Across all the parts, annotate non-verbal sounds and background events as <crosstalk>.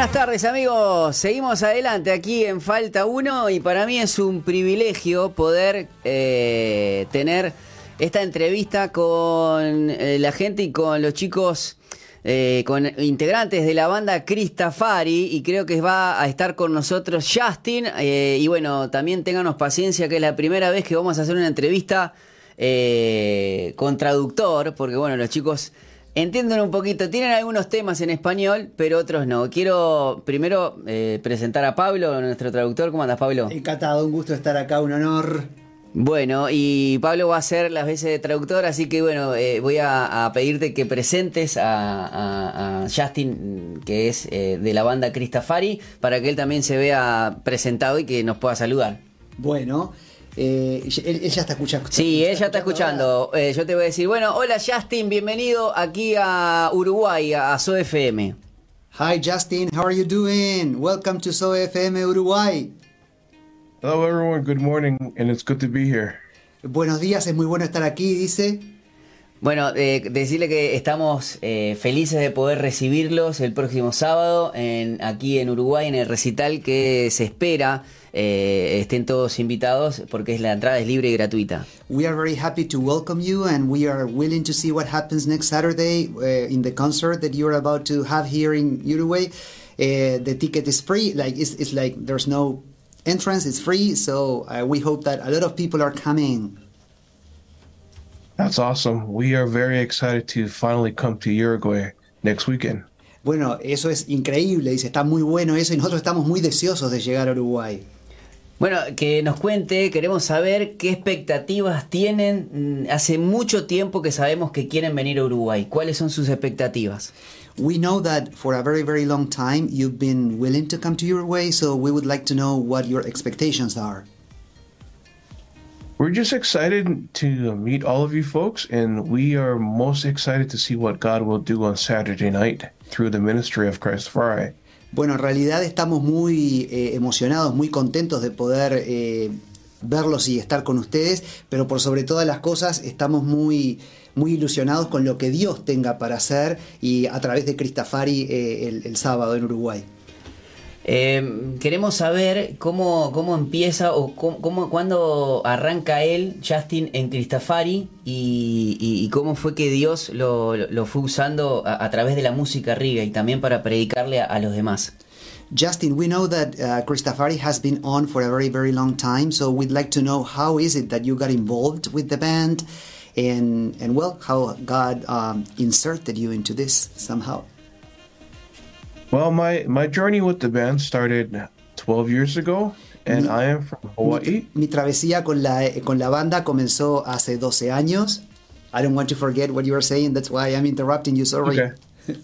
Buenas tardes amigos, seguimos adelante aquí en Falta 1 y para mí es un privilegio poder eh, tener esta entrevista con eh, la gente y con los chicos, eh, con integrantes de la banda Cristafari y creo que va a estar con nosotros Justin. Y bueno, también ténganos paciencia que es la primera vez que vamos a hacer una entrevista con traductor porque bueno, los chicos... Entienden un poquito, tienen algunos temas en español, pero otros no. Quiero primero eh, presentar a Pablo, nuestro traductor. ¿Cómo andas, Pablo? Encantado, un gusto estar acá, un honor. Bueno, y Pablo va a ser las veces de traductor, así que bueno, eh, voy a, pedirte que presentes a, Justin, que es eh, de la banda Cristafari, para que él también se vea presentado y que nos pueda saludar. Bueno, eh, ella está escuchando. Sí, ella está escuchando. Eh, yo te voy a decir, bueno, hola Justin, bienvenido aquí a Uruguay, a SOFM. Hi Justin, how are you doing? Welcome to SOFM Uruguay. Hello everyone, good morning and it's good to be here. Buenos días, es muy bueno estar aquí, dice. Bueno, eh, decirle que estamos eh, felices de poder recibirlos el próximo sábado en, aquí en Uruguay en el recital que se espera eh, estén todos invitados porque es la entrada es libre y gratuita. We are very happy to welcome you and we are willing to see what happens next Saturday uh, in the concert that you're about to have here in Uruguay. Uh, the ticket is free, like it's, it's like there's no entrance, it's free, so uh, we hope that a lot of people are coming. That's awesome. We are very excited to finally come to Uruguay next weekend. Bueno, eso es increíble, dice, está muy bueno eso y nosotros estamos muy deseosos de llegar a Uruguay. Bueno, que nos cuente, queremos saber qué expectativas tienen. Mm, hace mucho tiempo que sabemos que quieren venir a Uruguay. ¿Cuáles son sus expectativas? We know that for a very, very long time you've been willing to come to Uruguay, so we would like to know what your expectations are. We're just excited to meet all of you folks, and we are most excited to see what God will do on Saturday night through the ministry of Christ Friday. Bueno, en realidad estamos muy eh, emocionados, muy contentos de poder eh, verlos y estar con ustedes, pero por sobre todas las cosas estamos muy, muy ilusionados con lo que Dios tenga para hacer y a través de Cristafari eh, el sábado en Uruguay. Eh, queremos saber cómo, cómo empieza o cómo, cuándo arranca él, Justin, en Cristafari y, cómo fue que Dios lo, lo fue usando a, través de la música riga y también para predicarle a, los demás. Justin, we know that uh, Christafari has been on for a very, very long time, so we'd like to know how is it that you got involved with the band and, and well, how God um, inserted you into this somehow. Well, my, my journey with the band started 12 years ago, and mi, I am from Hawaii. Mi, mi, travesía con la, con la banda comenzó hace 12 años. I don't want to forget what you were saying, that's why I'm interrupting you, sorry. Okay. <laughs>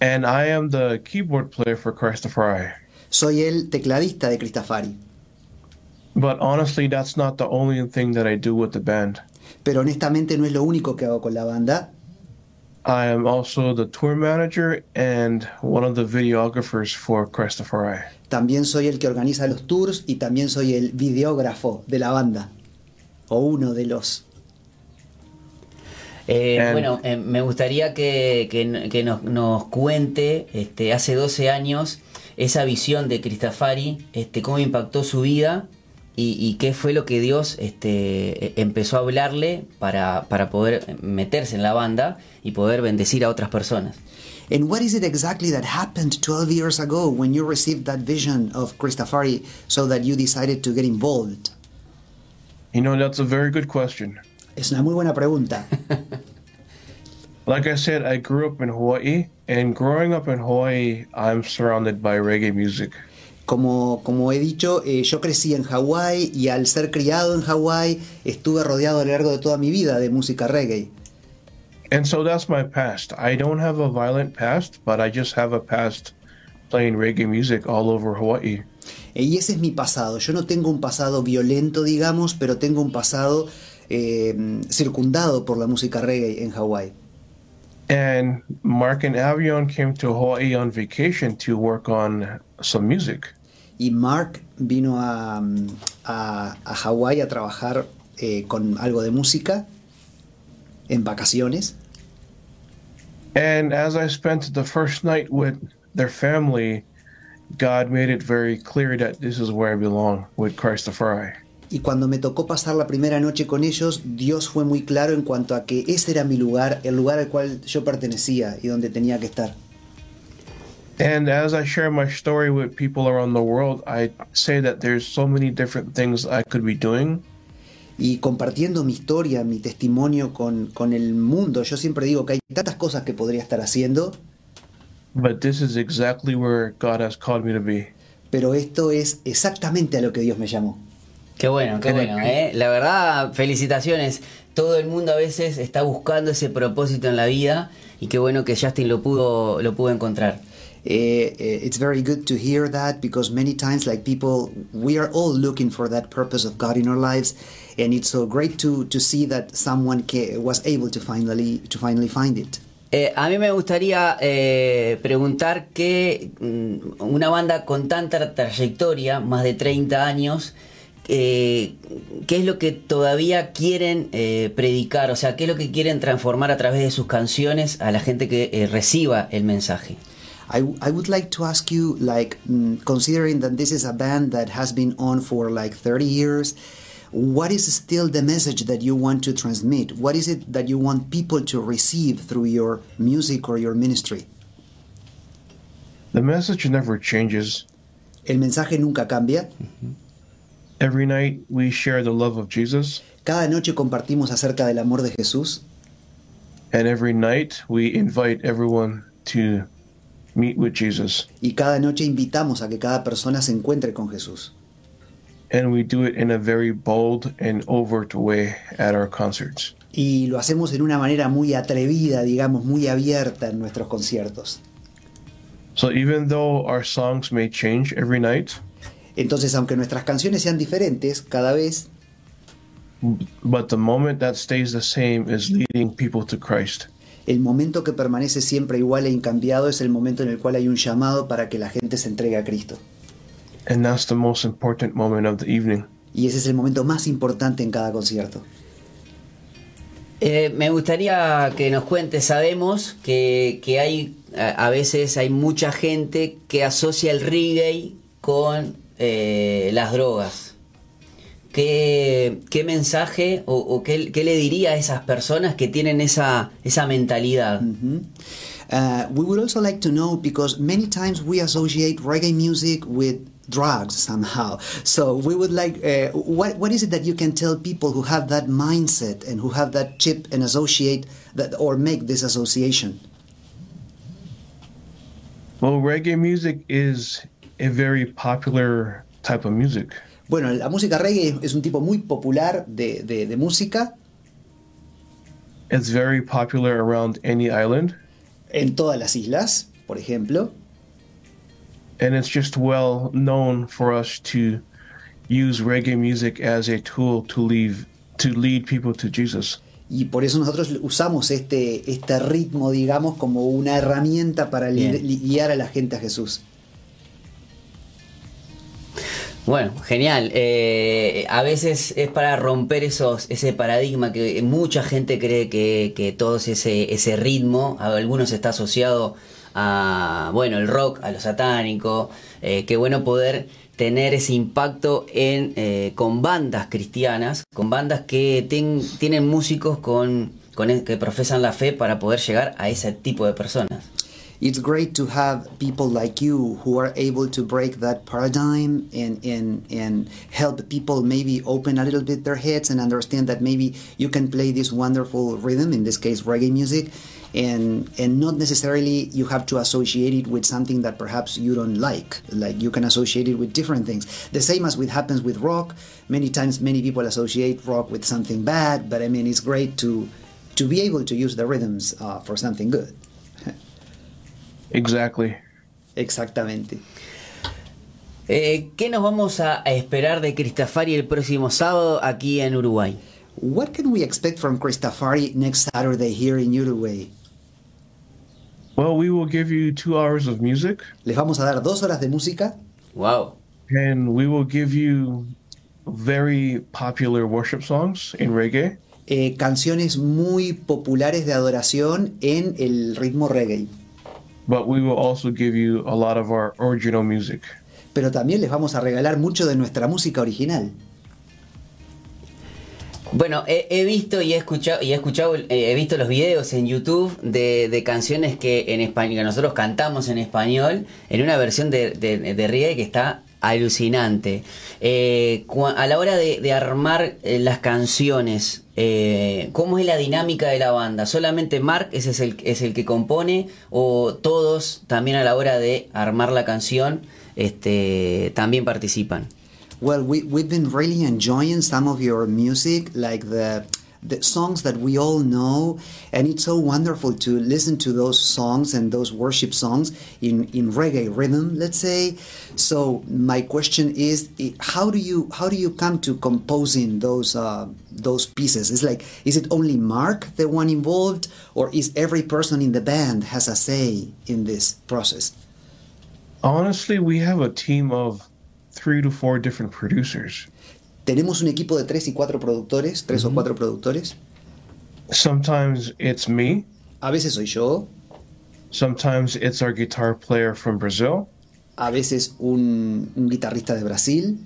and I am the keyboard player for Christafari. Soy el tecladista de Cristafari. But honestly, that's not the only thing that I do with the band. Pero honestamente no es lo único que hago con la banda. I am also the tour manager and one of the videographers for Christopher También soy el que organiza los tours y también soy el videógrafo de la banda. O uno de los. Eh, bueno, eh, me gustaría que, que, nos, nos, cuente, este, hace 12 años, esa visión de Cristafari, este, cómo impactó su vida y, qué fue lo que Dios este, e, empezó a hablarle para, para poder meterse en la banda y poder bendecir a otras personas. And what is it exactly that happened 12 years ago when you received that vision of Christafari so that you decided to get involved? You know, that's a very good question. Es una muy buena pregunta. <laughs> like I said, I grew up in Hawaii, and growing up in Hawaii, I'm surrounded by reggae music. Como, como he dicho, eh, yo crecí en Hawái y al ser criado en Hawái estuve rodeado a lo largo de toda mi vida de música reggae. And so that's my past. I don't have a violent past, but I just have a past playing reggae music all over Hawaii. Y ese es mi pasado. Yo no tengo un pasado violento, digamos, pero tengo un pasado eh, circundado por la música reggae en Hawái. And Mark and Avion came to Hawaii on vacation to work on some music. Y Mark vino a, a, a Hawái a trabajar eh, con algo de música en vacaciones. And as I spent the first night with their family, God made it very clear that this is where I belong with Christopher. Y cuando me tocó pasar la primera noche con ellos, Dios fue muy claro en cuanto a que ese era mi lugar, el lugar al cual yo pertenecía y donde tenía que estar. And as I share my story with people around the world, I say that there's so many different things I could be doing. Y compartiendo mi historia, mi testimonio con, con el mundo, yo siempre digo que hay tantas cosas que podría estar haciendo, But this is exactly where God has called me to be. pero esto es exactamente a lo que Dios me llamó. Qué bueno, qué bueno, ¿eh? La verdad, felicitaciones. Todo el mundo a veces está buscando ese propósito en la vida y qué bueno que Justin lo pudo, lo pudo encontrar. Eh, eh, it's very good to hear that because many times, like people, we are all looking for that purpose of God in our lives, and it's so great to to see that someone was able to finally to finally find it. Eh, a mí me gustaría eh, preguntar que mm, una banda con tanta trayectoria, más de 30 años, eh, ¿qué es lo que todavía quieren eh, predicar? O sea, ¿qué es lo que quieren transformar a través de sus canciones a la gente que reciba el mensaje? I, I would like to ask you, like, mm, considering that this is a band that has been on for like 30 years, what is still the message that you want to transmit? What is it that you want people to receive through your music or your ministry? The message never changes. El mensaje nunca cambia. Every night we share the love of Jesus, Cada noche compartimos acerca del amor de Jesús and every night we invite everyone to meet with Jesus. y cada noche invitamos a que cada persona se encuentre con Jesús. And we do it in a very bold and overt way at our concerts. Y lo hacemos en una manera muy atrevida, digamos, muy abierta en nuestros conciertos. So even though our songs may change every night, Entonces, aunque nuestras canciones sean diferentes cada vez, but the moment that stays the same is leading people to Christ. El momento que permanece siempre igual e incambiado es el momento en el cual hay un llamado para que la gente se entregue a Cristo. And that's the most important moment of the evening. Y ese es el momento más importante en cada concierto. Eh, me gustaría que nos cuentes, sabemos que, que hay, a, a veces hay mucha gente que asocia el reggae con eh, las drogas. ¿Qué, qué mensaje o, o qué, qué le diría a esas personas que tienen esa, esa mentalidad? Mhm. Uh, we would also like to know because many times we associate reggae music with drugs somehow. So we would like, uh, what what is it that you can tell people who have that mindset and who have that chip and associate that or make this association? Well, reggae music is a very popular type of music. Bueno, la música reggae es un tipo muy popular de, de- de música It's very popular around any island, en todas las islas, por ejemplo. and it's just well known for us to use reggae music as a tool to leave to lead people to Jesus. Y por eso nosotros usamos este, este ritmo, digamos, como una herramienta para li- li- guiar a la gente a Jesús. Bueno, genial. Eh, a veces es para romper esos, ese paradigma que mucha gente cree que, que todo ese, ese ritmo, a algunos está asociado a, bueno, el rock, a lo satánico. Eh, qué bueno poder tener ese impacto en, eh, con bandas cristianas, con bandas que ten- tienen músicos con, con que profesan la fe para poder llegar a ese tipo de personas. It's great to have people like you who are able to break that paradigm and, and, and help people maybe open a little bit their heads and understand that maybe you can play this wonderful rhythm, in this case reggae music, and, and not necessarily you have to associate it with something that perhaps you don't like. Like you can associate it with different things. The same as with happens with rock. Many times many people associate rock with something bad, but I mean it's great to, to be able to use the rhythms uh, for something good. Exactly. Exactamente. Eh, ¿Qué nos vamos a, esperar de Cristafari el próximo sábado aquí en Uruguay? What can we expect from Cristafari next Saturday here in Uruguay? Well, we will give you two hours of music, Les vamos a dar dos horas de música Wow. and we will give you very popular worship songs in reggae. eh, canciones muy populares de adoración en el ritmo reggae. But we will also give you a lot of our original music. Pero también les vamos a regalar mucho de nuestra música original. Bueno, he, he visto y he escuchado y he escuchado eh, he visto los videos en YouTube de, de canciones que en español que nosotros cantamos en español en una versión de, de, de reggae que está alucinante. Eh, a la hora de, armar eh, las canciones, eh, ¿cómo es la dinámica de la banda? ¿Solamente Mark ese es el, es el que compone o todos también a la hora de armar la canción este, también participan? Well, we, we've been really enjoying some of your music, like the the songs that we all know, and it's so wonderful to listen to those songs and those worship songs in, in reggae rhythm, let's say. So my question is, how do you how do you come to composing those uh, those pieces? It's like, is it only Mark the one involved, or is every person in the band has a say in this process? Honestly, we have a team of three to four different producers. Tenemos un equipo de tres y cuatro productores, tres o cuatro productores. Sometimes it's me, A veces soy yo, sometimes it's our guitar player from Brazil, a veces un, un guitarrista de Brasil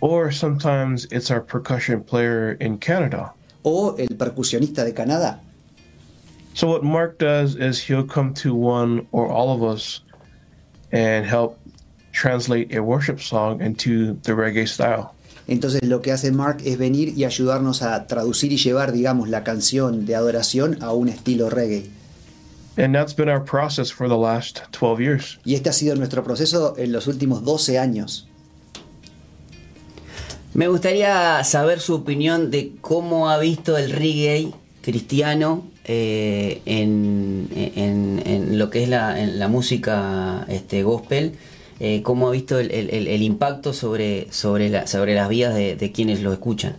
or sometimes it's our percussion player in Canada. o el percusionista de Canadá. So what Mark does is he'll come to one or all of us and help translate a worship song into the reggae style. Entonces lo que hace Mark es venir y ayudarnos a traducir y llevar, digamos, la canción de adoración a un estilo reggae. And that's been our process for the last 12 years. Y este ha sido nuestro proceso en los últimos 12 años. Me gustaría saber su opinión de cómo ha visto el reggae cristiano eh, en, en- en lo que es la, en la música este, gospel, eh, cómo ha visto el, el- el- el impacto sobre, sobre, la- sobre las vidas de, de quienes lo escuchan.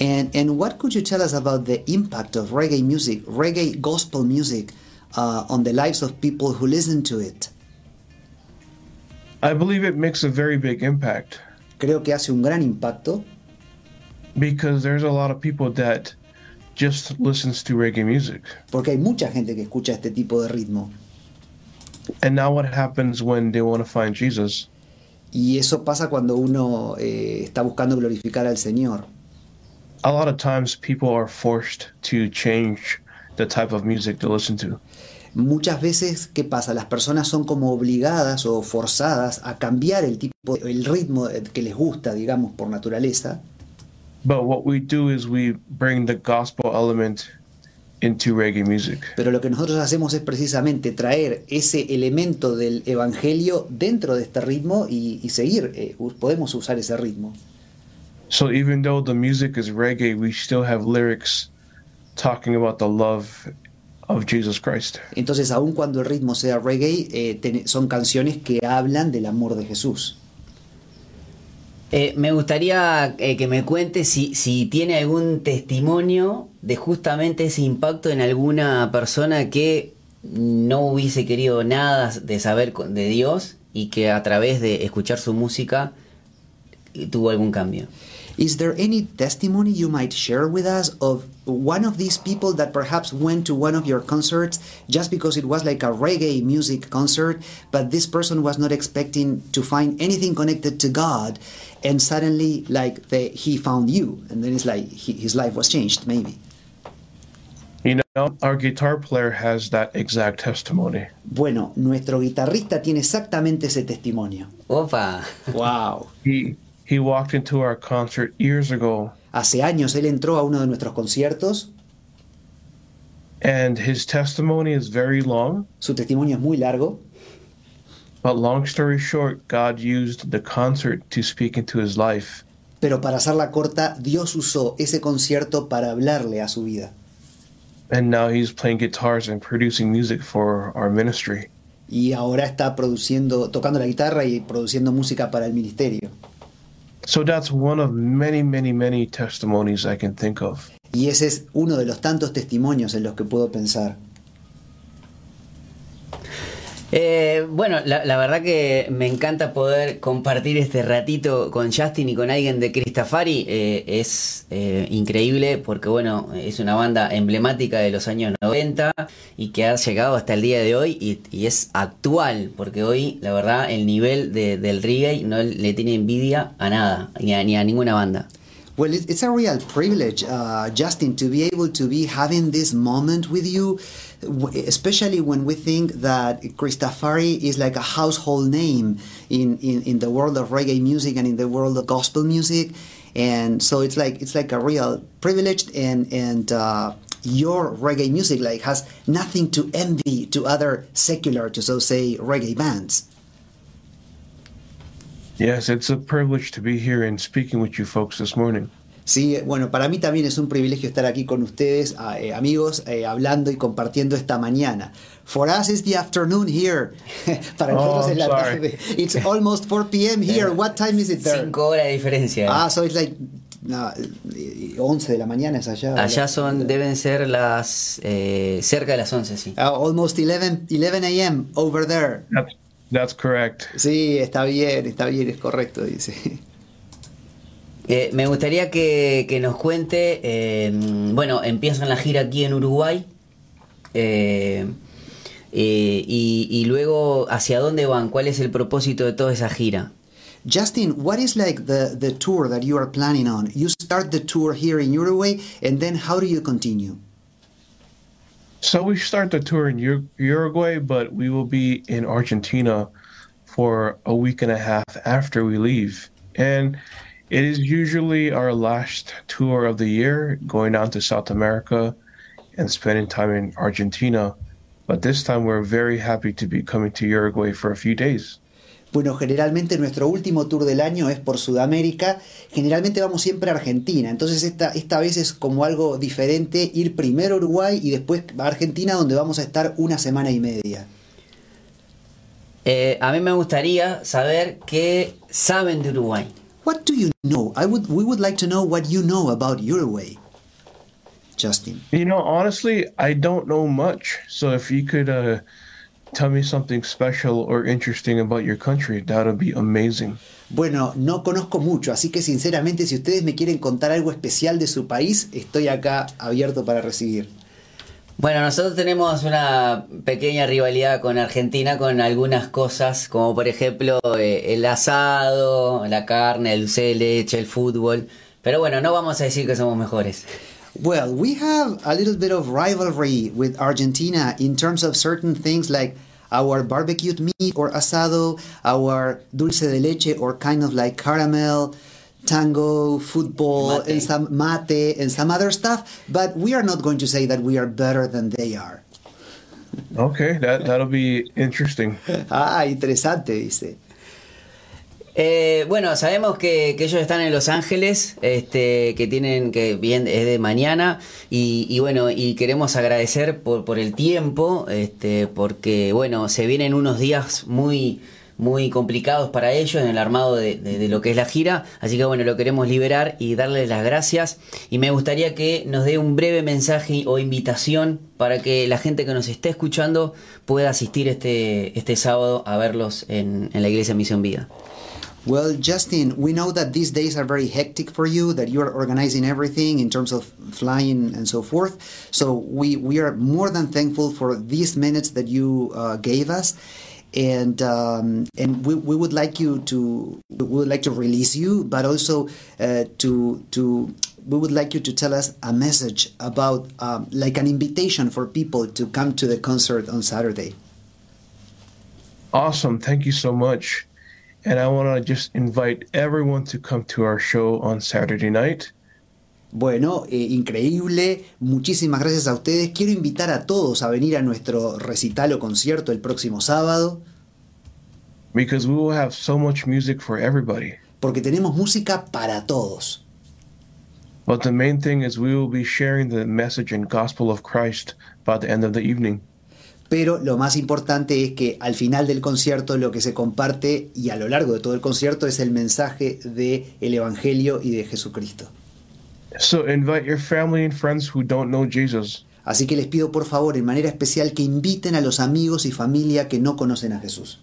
And, and what could you tell us about the impact of reggae music, reggae gospel music, uh, on the lives of people who listen to it? I believe it makes a very big impact Creo que hace un gran impacto because there's a lot of people that just listens to reggae music. porque hay mucha gente que escucha este tipo de ritmo. And now what happens when they want to find Jesus? Y eso pasa cuando uno eh, está buscando glorificar al Señor. A lot of times people are forced to change the type of music to listen to. Muchas veces, ¿qué pasa? Las personas son como obligadas o forzadas a cambiar el tipo, el ritmo que les gusta, digamos, por naturaleza. But what we do is we bring the gospel element into reggae music. Pero lo que nosotros hacemos es precisamente traer ese elemento del evangelio dentro de este ritmo y, y seguir, eh, podemos usar ese ritmo. So even though the music is reggae, we still have lyrics talking about the love of Jesus Christ. Entonces, aun cuando el ritmo sea reggae, eh, ten- son canciones que hablan del amor de Jesús. Eh, me gustaría eh, que me cuente si, si tiene algún testimonio de justamente ese impacto en alguna persona que no hubiese querido nada de saber de Dios y que a través de escuchar su música eh, tuvo algún cambio. Is there any testimony you might share with us of one of these people that perhaps went to one of your concerts just because it was like a reggae music concert, but this person was not expecting to find anything connected to God, and suddenly, like, they, he found you, and then it's like he, his life was changed, maybe? You know, our guitar player has that exact testimony. Bueno, nuestro guitarrista tiene exactamente ese testimonio. Opa, ¡Wow! He he walked into our concert years ago Hace años él entró a uno de nuestros conciertos, and his testimony is very long, su testimonio es muy largo, but long story short, God used the concert to speak into his life. pero para hacerla corta, Dios usó ese concierto para hablarle a su vida. And now he's playing guitars and producing music for our ministry. y ahora está produciendo, tocando la guitarra y produciendo música para el ministerio. So that's one of many, many, many testimonies I can think of. Y ese es uno de los tantos testimonios en los que puedo pensar. Eh, bueno, la, la, verdad que me encanta poder compartir este ratito con Justin y con alguien de Cristafari. Eh, es eh, increíble porque, bueno, es una banda emblemática de los años 90 y que ha llegado hasta el día de hoy y, es actual porque hoy, la verdad, el nivel de, del reggae no le tiene envidia a nada, ni a, ni a ninguna banda. Well, it's a real privilege, uh, Justin, to be able to be having this moment with you, especially when we think that Christafari is like a household name in, in, in the world of reggae music and in the world of gospel music. And so it's like it's like a real privilege and and uh, your reggae music like has nothing to envy to other secular to so say reggae bands. Yes, it's a privilege to be here and speaking with you folks this morning. Sí, bueno, para mí también es un privilegio estar aquí con ustedes, eh, amigos, eh, hablando y compartiendo esta mañana. For us it's the afternoon here. <laughs> para nosotros oh, es la sorry. tarde. It's almost 4 p.m. here. What time is it there? Cinco horas de diferencia. Ah, so it's like no, 11 de la mañana es allá. Allá son, deben ser las eh, cerca de las 11, sí. Uh, almost 11, 11 a.m. over there. That's, that's correct. Sí, está bien, está bien, es correcto, dice. Eh, me gustaría que, que nos cuente, eh, bueno, empiezan la gira aquí en Uruguay eh, y, y, luego hacia dónde van, cuál es el propósito de toda esa gira. Justin, what is like the, the tour that you are planning on? You start the tour here in Uruguay and then how do you continue? So we start the tour in Uruguay, but we will be in Argentina for a week and a half after we leave. And it is usually our last tour of the year, going down to South America and spending time in Argentina. But this time we're very happy to be coming to Uruguay for a few days. Bueno, generalmente nuestro último tour del año es por Sudamérica. Generalmente vamos siempre a Argentina. Entonces esta, esta vez es como algo diferente ir primero a Uruguay y después a Argentina donde vamos a estar una semana y media. Eh, a mí me gustaría saber qué saben de Uruguay. What do you know? I would we would like to know what you know about Uruguay. Justin. You know, honestly, I don't know much. So if you could uh, tell me something special or interesting about your country, that would be amazing. Bueno, no conozco mucho, así que sinceramente si ustedes me quieren contar algo especial de su país, estoy acá abierto para recibir. Bueno, nosotros tenemos una pequeña rivalidad con Argentina con algunas cosas, como por ejemplo eh, el asado, la carne, el dulce de leche, el fútbol. Pero bueno, no vamos a decir que somos mejores. Well, we have a little bit of rivalry with Argentina in terms of certain things like our barbecued meat or asado, our dulce de leche or kind of like caramel, tango, football, Mate. and some mate and some other stuff. But we are not going to say that we are better than they are. Okay, that that'll be interesting. <laughs> Ah, interesante, dice. Eh, bueno, sabemos que, que ellos están en Los Ángeles, este, que tienen que bien es de mañana y, y bueno y queremos agradecer por, por el tiempo, este, porque bueno se vienen unos días muy muy complicados para ellos en el armado de, de, de, lo que es la gira, así que bueno lo queremos liberar y darles las gracias y me gustaría que nos dé un breve mensaje o invitación para que la gente que nos esté escuchando pueda asistir este este sábado a verlos en, en la iglesia Misión Vida. Well, Justin, we know that these days are very hectic for you, that you are organizing everything in terms of flying and so forth. So we, we are more than thankful for these minutes that you uh, gave us. And um, and we, we would like you to we would like to release you, but also uh, to to we would like you to tell us a message about um, like an invitation for people to come to the concert on Saturday. Awesome. Thank you so much. And I want to just invite everyone to come to our show on Saturday night. Bueno, eh, increíble. Muchísimas gracias a ustedes. Quiero invitar a todos a venir a nuestro recital o concierto el próximo sábado. Because we will have so much music for everybody. Porque tenemos música para todos. But the main thing is we will be sharing the message and gospel of Christ by the end of the evening. Pero lo más importante es que al final del concierto lo que se comparte y a lo largo de todo el concierto es el mensaje de el evangelio y de Jesucristo. So invite your family and friends who don't know Jesus. Así que les pido por favor, en manera especial, que inviten a los amigos y familia que no conocen a Jesús.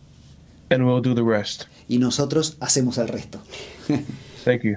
and we'll do the rest. Y nosotros hacemos el resto. <laughs> Thank you.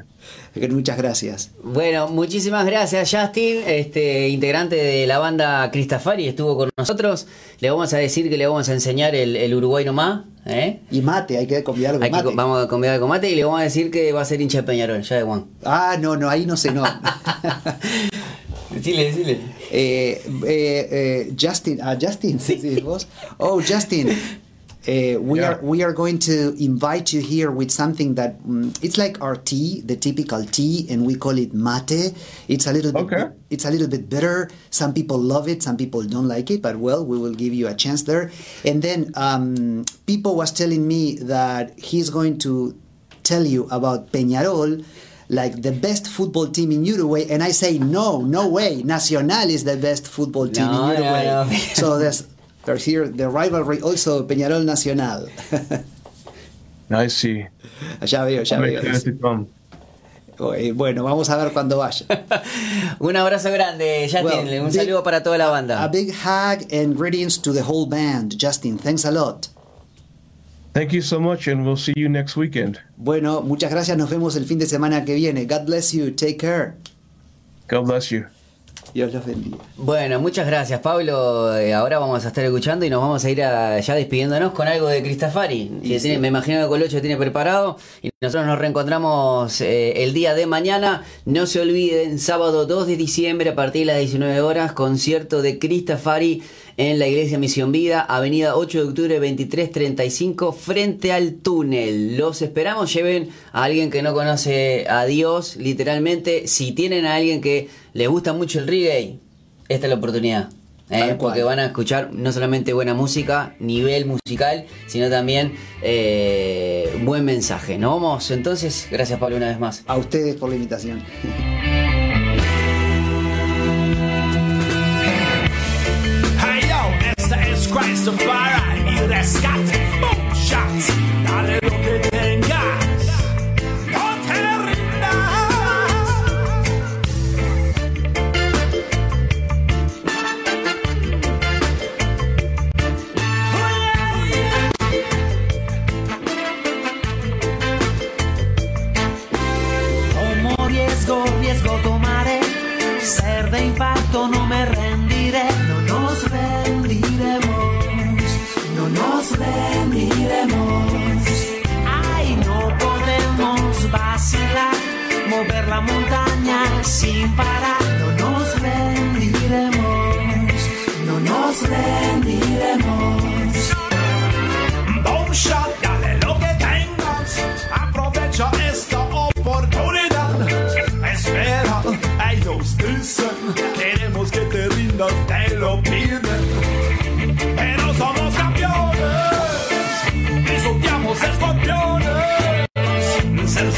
<laughs> Muchas gracias. Bueno, muchísimas gracias Justin, este integrante de la banda Cristafari, estuvo con nosotros. Le vamos a decir que le vamos a enseñar el, el Uruguay nomás. ¿eh? Y mate, hay que convidar con Hay que- mate. vamos a convidar con mate y le vamos a decir que va a ser hincha de Peñarol, ya de Juan. Ah, no, no, ahí no sé, no. <laughs> Decile, decile. Eh, eh, eh, Justin, ah, Justin, sí, vos. Oh, Justin. <laughs> Uh, we Yeah. are we are going to invite you here with something that mm, it's like our tea, the typical tea, and we call it mate. It's a little bit Okay. it's a little bit bitter. Some people love it, some people don't like it, but well, we will give you a chance there. And then um, people was telling me that he's going to tell you about Peñarol, like the best football team in Uruguay, and I say no, no way. Nacional is the best football team No, in no, Uruguay. no. so there's there's here the rivalry also Peñarol Nacional. <laughs> I see. ya veo, ya veo. Bueno, vamos a ver cuando vaya. <laughs> Un abrazo grande, Justin. Well, un big- saludo para toda la A banda. big hug and greetings to the whole band. Justin, thanks a lot. Thank you so much, and we'll see you next weekend. Bueno, muchas gracias. Nos vemos el fin de semana que viene. God bless you. Take care. God bless you. Dios los bendiga. Bueno, muchas gracias, Pablo. Eh, ahora vamos a estar escuchando y nos vamos a ir a- ya despidiéndonos con algo de Cristafari. que Y tiene-. Me imagino que Colocho tiene preparado. Y nosotros nos reencontramos eh, el día de mañana. No se olviden, sábado 2 de diciembre a partir de las 19 horas, concierto de Cristafari en la Iglesia Misión Vida, Avenida 8 de octubre 2335, frente al túnel. Los esperamos, lleven a alguien que no conoce a Dios, literalmente. Si tienen a alguien que les gusta mucho el reggae, esta es la oportunidad. ¿eh? Porque van a escuchar no solamente buena música, nivel musical, sino también eh, buen mensaje. Nos vamos entonces, gracias Pablo una vez más. A ustedes por la invitación. Este es Christopher y rescate. Boom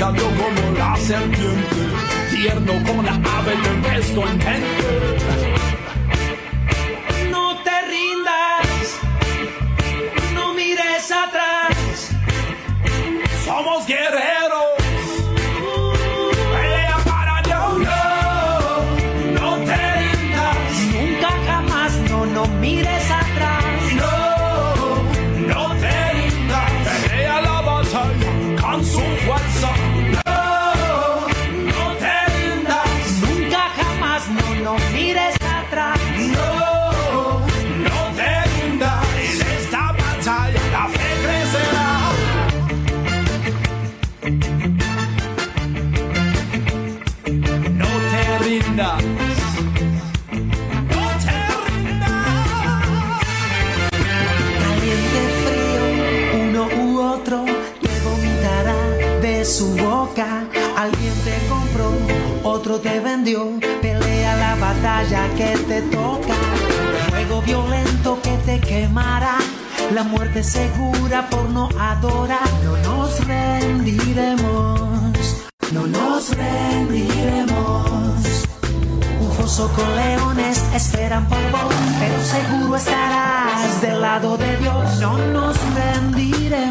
sabio como la serpiente. Tierno como la ave, te esto en mente. La muerte segura por no adorar. No nos rendiremos. No nos rendiremos. Un foso con leones esperan por vos, pero seguro estarás del lado de Dios. No nos rendiremos,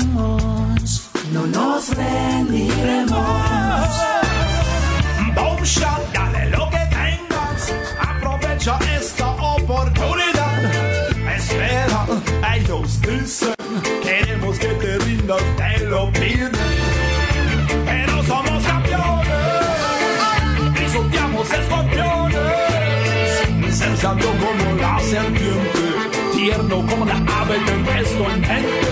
Ser sabio como la serpiente. Tierno